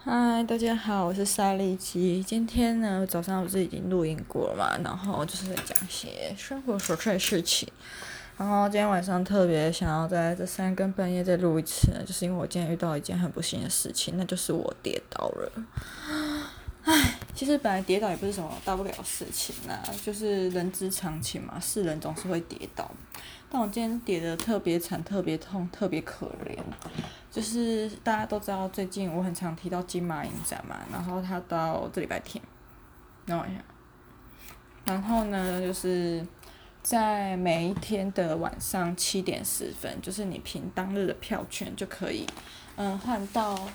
嗨，大家好，我是赛利基。今天呢，早上我是已经录音过了嘛，然后就是在讲一些生活琐碎的事情。然后今天晚上特别想要在这三更半夜再录一次呢，就是因为我今天遇到一件很不幸的事情，那就是我跌倒了。唉，其实本来跌倒也不是什么大不了的事情啦，就是人之常情嘛，是人总是会跌倒。但我今天跌得特别惨，特别痛，特别可怜。就是大家都知道，最近我很常提到金马影展嘛，然后它到这礼拜天，等我一下。然后呢，就是在每一天的晚上七点十分，就是你凭当日的票券就可以，嗯，换到。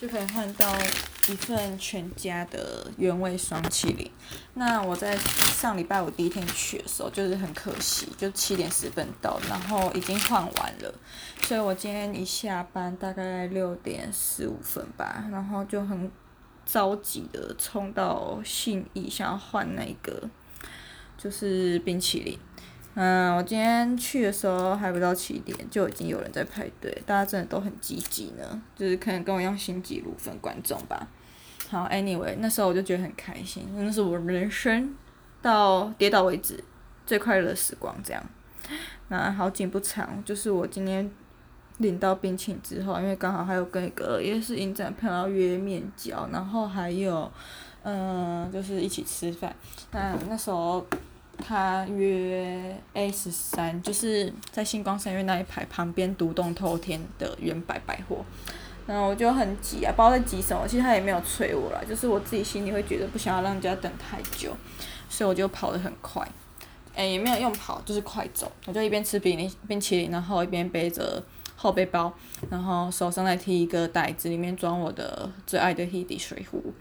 就可以换到一份全家的原味双淇淋。那我在上礼拜五第一天去的时候，就是很可惜，就七点十分到，然后已经换完了。所以我今天一下班大概六点十五分吧，然后就很着急的冲到信义，想要换那个就是冰淇淋。嗯，我今天去的时候还不到七点，就已经有人在排队，大家真的都很积极呢，就是可能跟我一样新纪录粉观众吧。好，anyway，那时候我就觉得很开心，那是我人生到跌倒为止最快乐的时光，这样。那好景不长，就是我今天领到冰淇淋之后，因为刚好还有跟一个也是影展朋友约面交，然后还有嗯，就是一起吃饭。那那时候。他约 A 十三，就是在星光三月那一排旁边独栋透天的远百百货，然后我就很急啊，不知道在急什么。其实他也没有催我啦，就是我自己心里会觉得不想要让人家等太久，所以我就跑得很快，诶、也没有用跑，就是快走。我就一边吃冰冰淇淋，然后一边背着后背包，然后手上再提一个袋子，里面装我的最爱的 Hedi 水壶，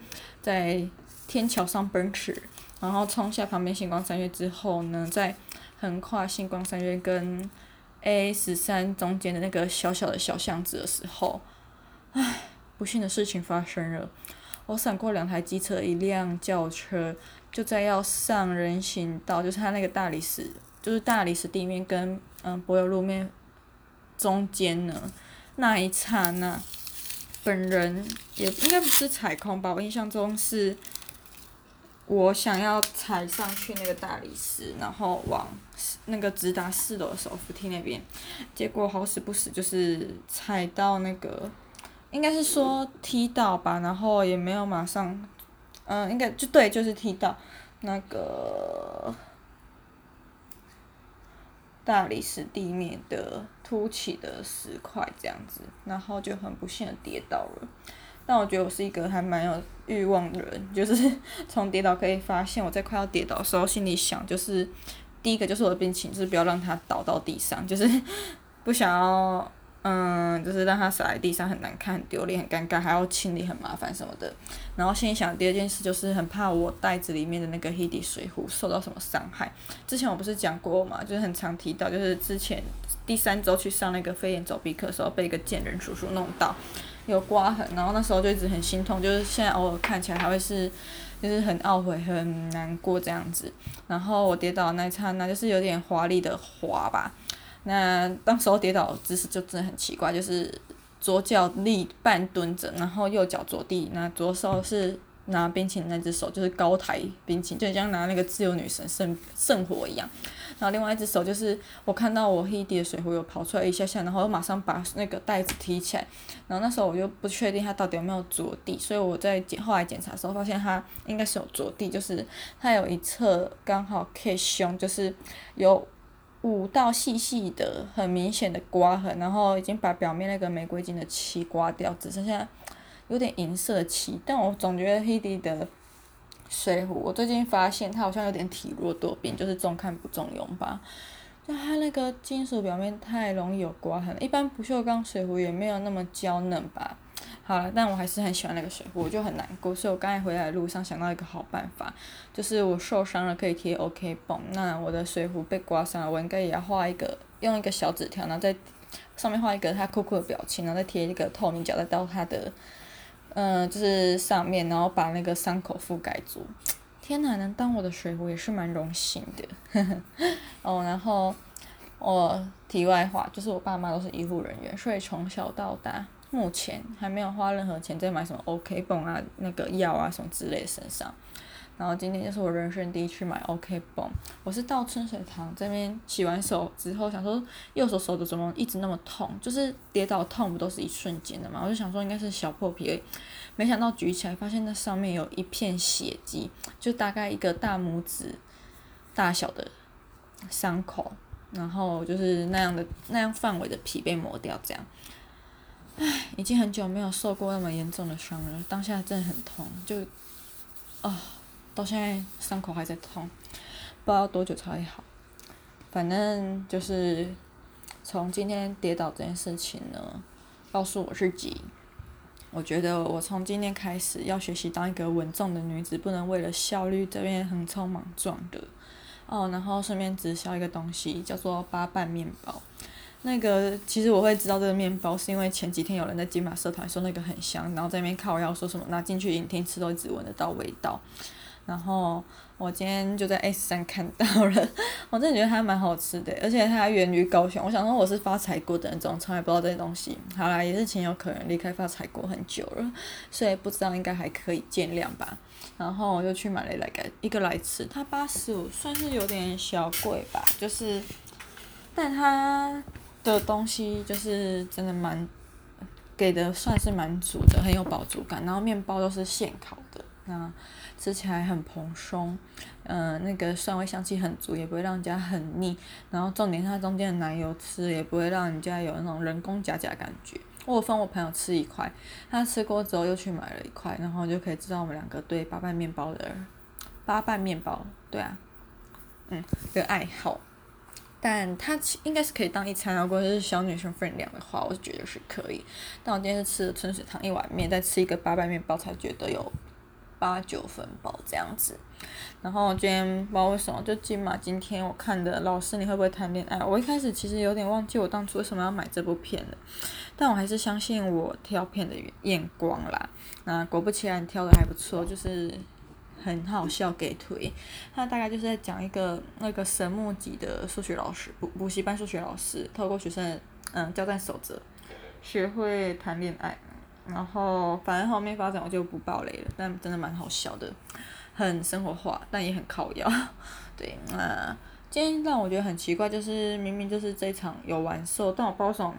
在天桥上奔驰。然后冲下旁边星光三月之后呢，再横跨星光三月跟 A 十三中间的那个小小的小巷子的时候，唉，不幸的事情发生了。我闪过两台机车，一辆轿车就在要上人行道，就是它那个大理石，就是大理石地面跟嗯柏油路面中间呢，那一刹那，本人也应该不是踩空吧，我印象中是。我想要踩上去那个大理石，然后往那个直达四楼的手扶梯那边，结果好死不死就是踩到那个，应该是说踢到吧，然后也没有马上，嗯，应该就对，就是踢到。那个大理石地面的凸起的石块这样子，然后就很不幸的跌倒了。但我觉得我是一个还蛮有欲望的人，就是 从跌倒可以发现，我在快要跌倒的时候，心里想就是，第一个就是我的病情，就是不要让它倒到地上，就是 不想要，嗯，就是让它洒在地上很难看、很丢脸、很尴尬，还要清理很麻烦什么的。然后心里想第二件事就是很怕我袋子里面的那个 Hedi 水壶受到什么伤害。之前我不是讲过嘛，就是很常提到，就是之前第三周去上那个飞檐走壁课的时候，被一个贱人叔叔弄到。有刮痕，然后那时候就一直很心痛，就是现在偶尔看起来还会是，就是很懊悔、很难过这样子。然后我跌倒的那一刹那，就是有点华丽的滑吧。那当时候跌倒的姿势就真的很奇怪，就是左脚立半蹲着，然后右脚着地，那左手是拿冰淇淋那只手就是高抬冰淇淋，就像拿那个自由女神圣圣火一样。然后另外一只手就是我看到我 he 的水壶有跑出来一下下，然后我马上把那个袋子提起来。然后那时候我就不确定它到底有没有着地，所以我在检后来检查的时候发现它应该是有着地，就是它有一侧刚好 K 胸，就是有五道细细的很明显的刮痕，然后已经把表面那个玫瑰金的漆刮掉，只剩下有点银色的漆。但我总觉得 Hedi 的水壶，我最近发现它好像有点体弱多病，就是重看不重用吧。就它那个金属表面太容易有刮痕，一般不锈钢水壶也没有那么娇嫩吧。好了，但我还是很喜欢那个水壶，我就很难过。所以我刚才回来的路上想到一个好办法，就是我受伤了可以贴 OK 绷，那我的水壶被刮伤了，我应该也要画一个，用一个小纸条，然后在上面画一个它酷酷的表情，然后再贴一个透明胶带到它的。嗯，就是上面，然后把那个伤口覆盖住。天哪，能当我的水壶也是蛮荣幸的。哦，然后我题外话就是我爸妈都是医护人员，所以从小到大目前还没有花任何钱在买什么 OK 绷啊、那个药啊什么之类的身上。然后今天就是我人生第一次买 OK 绷，我是到春水堂这边洗完手之后，想说右手手指怎么一直那么痛，就是跌倒痛不都是一瞬间的嘛，我就想说应该是小破皮，没想到举起来发现那上面有一片血迹，就大概一个大拇指大小的伤口，然后就是那样的那样范围的皮被磨掉，这样，唉，已经很久没有受过那么严重的伤了，当下真的很痛，就啊。到现在伤口还在痛，不知道多久才会好。反正就是从今天跌倒这件事情呢，告诉我自己，我觉得我从今天开始要学习当一个稳重的女子，不能为了效率这边横冲莽撞的。哦，然后顺便直销一个东西，叫做八瓣面包。那个其实我会知道这个面包，是因为前几天有人在金马社团说那个很香，然后在那边靠要说什么拿进去影厅吃都一直闻得到味道。然后我今天就在 S 三看到了，我真的觉得它蛮好吃的，而且它还源于高雄。我想说我是发财过的那种，从来不知道这些东西。好啦，也是情有可原，离开发财过很久了，所以不知道应该还可以见谅吧。然后我就去买了来个一个来吃，它八十五算是有点小贵吧，就是，但它的东西就是真的蛮给的算是蛮足的，很有饱足感。然后面包都是现烤的，那。吃起来很蓬松，嗯、那个蒜味香气很足，也不会让人家很腻。然后重点是，它中间的奶油吃也不会让人家有那种人工假假感觉。我分我朋友吃一块，他吃过之后又去买了一块，然后就可以知道我们两个对八瓣面包的八瓣面包，对啊，嗯，的爱好。但它应该是可以当一餐，如果是小女生分量的话，我觉得是可以。但我今天是吃了春水堂一碗面，再吃一个八瓣面包，才觉得有。八九分饱这样子，然后今天不知道为什么就金马今天我看的老师你会不会谈恋爱？我一开始其实有点忘记我当初为什么要买这部片了，但我还是相信我挑片的眼光啦。那果不其然挑的还不错，就是很好笑给推。他大概就是在讲一个那个神木级的数学老师补补习班数学老师，透过学生的嗯交战守则，学会谈恋爱。然后，反正后面发展我就不爆雷了，但真的蛮好笑的，很生活化，但也很靠腰。对，那今天让我觉得很奇怪，就是明明就是这一场有完售，但我包送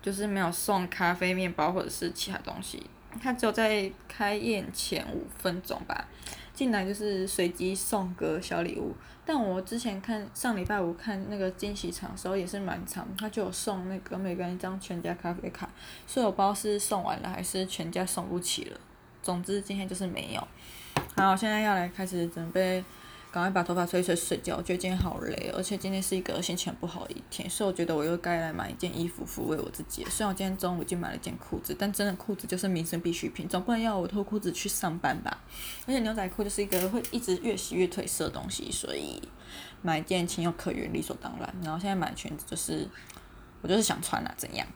就是没有送咖啡、面包或者是其他东西，他只有在开业前五分钟吧。进来就是随机送个小礼物，但我之前看上礼拜五看那个惊喜场的时候也是蛮长，他就有送那个每个人一张全家咖啡卡，所以我不知道是送完了还是全家送不起了。总之今天就是没有。好，现在要来开始准备。赶快把头发吹一吹睡觉，我觉得今天好累，而且今天是一个心情不好的一天，所以我觉得我又该来买一件衣服抚慰我自己。虽然我今天中午已经买了一件裤子，但真的裤子就是民生必需品，总不能要我脱裤子去上班吧？而且牛仔裤就是一个会一直越洗越褪色的东西，所以买一件情有可原，理所当然。然后现在买裙子就是，我就是想穿啦，怎样？